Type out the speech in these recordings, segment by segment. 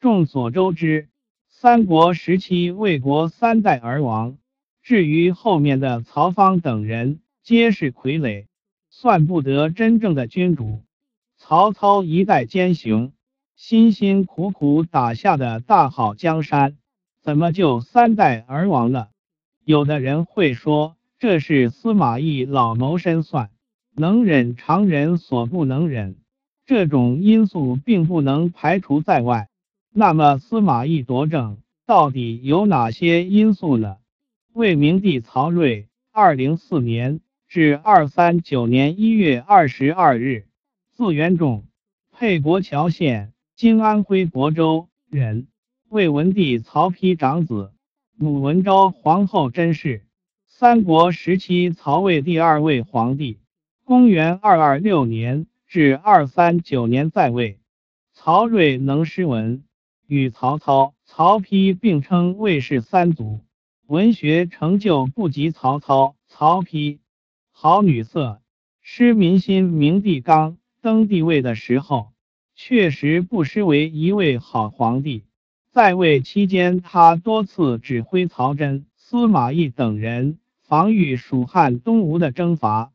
众所周知，三国时期魏国三代而亡，至于后面的曹芳等人，皆是傀儡，算不得真正的君主。曹操一代奸雄，辛辛苦苦打下的大好江山，怎么就三代而亡了？有的人会说，这是司马懿老谋深算，能忍常人所不能忍，这种因素并不能排除在外。那么，司马懿夺政到底有哪些因素呢？魏明帝曹睿（二零四年至二三九年一月二十二日），字元仲，沛国谯县（今安徽亳州）人，魏文帝曹丕长子。母文昭皇后甄氏，三国时期曹魏第二位皇帝，公元二二六年至二三九年在位。曹睿能诗文，与曹操、曹丕并称魏氏三祖，文学成就不及曹操、曹丕。好女色，失民心。明帝刚登帝位的时候，确实不失为一位好皇帝。在位期间，他多次指挥曹真、司马懿等人防御蜀汉东吴的征伐，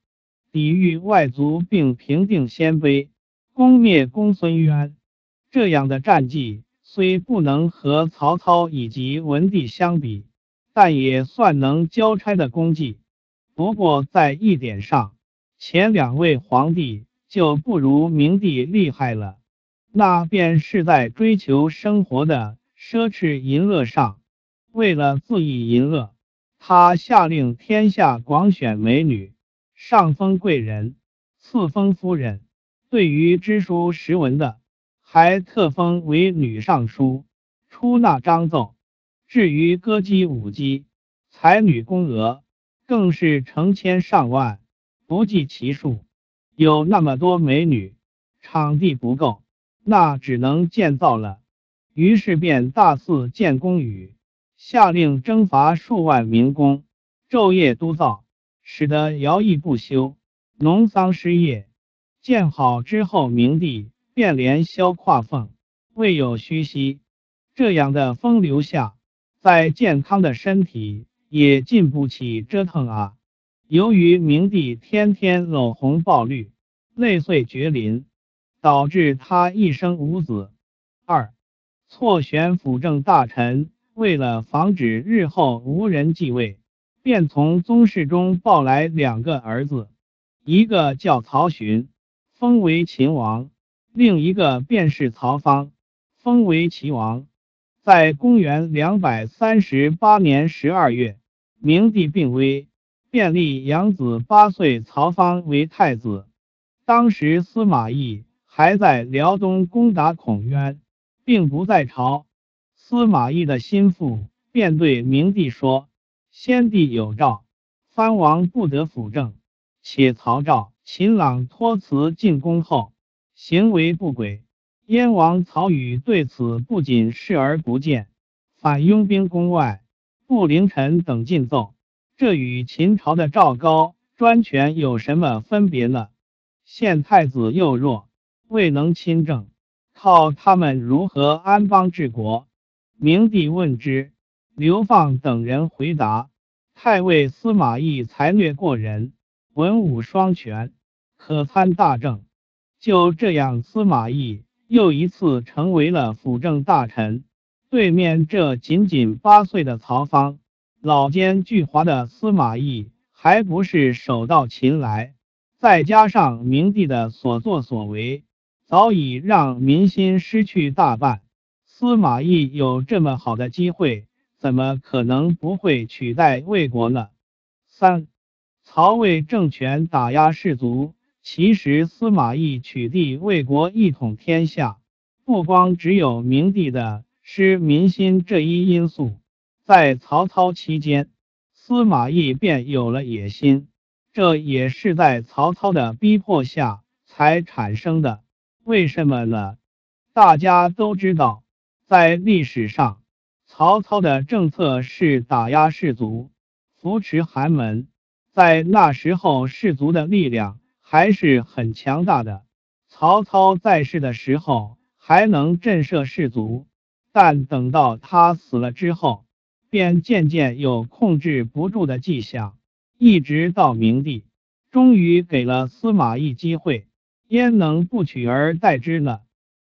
抵御外族，并平定鲜卑，攻灭公孙渊。这样的战绩虽不能和曹操以及文帝相比，但也算能交差的功绩。不过在一点上，前两位皇帝就不如明帝厉害了，那便是在追求生活的。奢侈淫乐上，为了恣意淫乐，他下令天下广选美女，上封贵人，赐封夫人。对于知书识文的，还特封为女尚书，出纳章奏。至于歌姬舞姬，才女宫娥，更是成千上万，不计其数。有那么多美女，场地不够，那只能建造了。于是便大肆建宫宇，下令征伐数万民工，昼夜督造，使得徭役不休，农桑失业。建好之后，明帝便连削胯缝，未有虚息。这样的风流下，再健康的身体也禁不起折腾啊！由于明帝天天搂红抱绿，泪碎绝林，导致他一生无子。二。错选辅政大臣，为了防止日后无人继位，便从宗室中抱来两个儿子，一个叫曹询，封为秦王；另一个便是曹芳，封为齐王。在公元两百三十八年十二月，明帝病危，便立养子八岁曹芳为太子。当时司马懿还在辽东攻打孔渊。并不在朝，司马懿的心腹便对明帝说：“先帝有诏，藩王不得辅政。且曹昭、秦朗托辞进宫后，行为不轨。燕王曹宇对此不仅视而不见，反拥兵宫外，不凌臣等进奏。这与秦朝的赵高专权有什么分别呢？现太子又弱，未能亲政。”靠他们如何安邦治国？明帝问之，刘放等人回答：太尉司马懿才略过人，文武双全，可参大政。就这样，司马懿又一次成为了辅政大臣。对面这仅仅八岁的曹芳，老奸巨猾的司马懿还不是手到擒来？再加上明帝的所作所为。早已让民心失去大半。司马懿有这么好的机会，怎么可能不会取代魏国呢？三，曹魏政权打压士族。其实司马懿取缔魏国一统天下，不光只有明帝的失民心这一因素。在曹操期间，司马懿便有了野心，这也是在曹操的逼迫下才产生的。为什么呢？大家都知道，在历史上，曹操的政策是打压士族，扶持寒门。在那时候，士族的力量还是很强大的。曹操在世的时候，还能震慑士族，但等到他死了之后，便渐渐有控制不住的迹象，一直到明帝，终于给了司马懿机会，焉能不取而代之呢？